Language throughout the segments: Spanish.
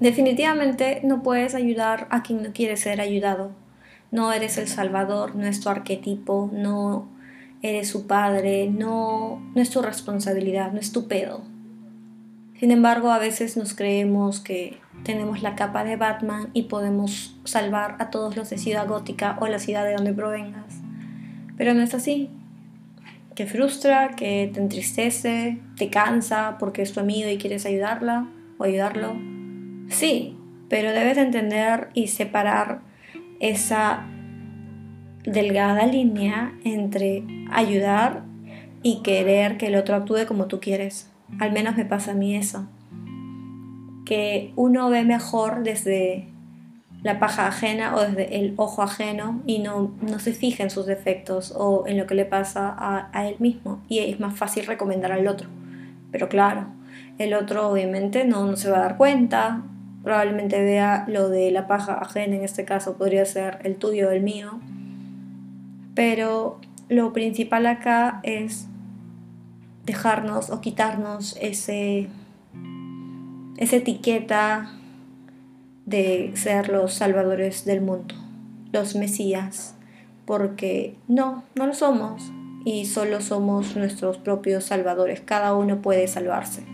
Definitivamente no puedes ayudar a quien no quiere ser ayudado. No eres el Salvador, no es tu arquetipo, no eres su padre, no, es tu responsabilidad, no es tu pedo. Sin embargo, a veces nos creemos que tenemos la capa de Batman y podemos salvar a todos los de Ciudad Gótica o la ciudad de donde provengas. Pero no es así. Que frustra, que te entristece, te cansa porque es tu amigo y quieres ayudarla o ayudarlo. Sí, pero debes entender y separar esa delgada línea entre ayudar y querer que el otro actúe como tú quieres. Al menos me pasa a mí eso. Que uno ve mejor desde la paja ajena o desde el ojo ajeno y no, no se fija en sus defectos o en lo que le pasa a, a él mismo. Y es más fácil recomendar al otro. Pero claro, el otro obviamente no, no se va a dar cuenta, probablemente vea lo de la paja ajena, en este caso podría ser el tuyo o el mío, pero lo principal acá es dejarnos o quitarnos ese, esa etiqueta de ser los salvadores del mundo, los mesías, porque no, no lo somos y solo somos nuestros propios salvadores, cada uno puede salvarse,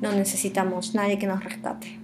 no necesitamos nadie que nos rescate.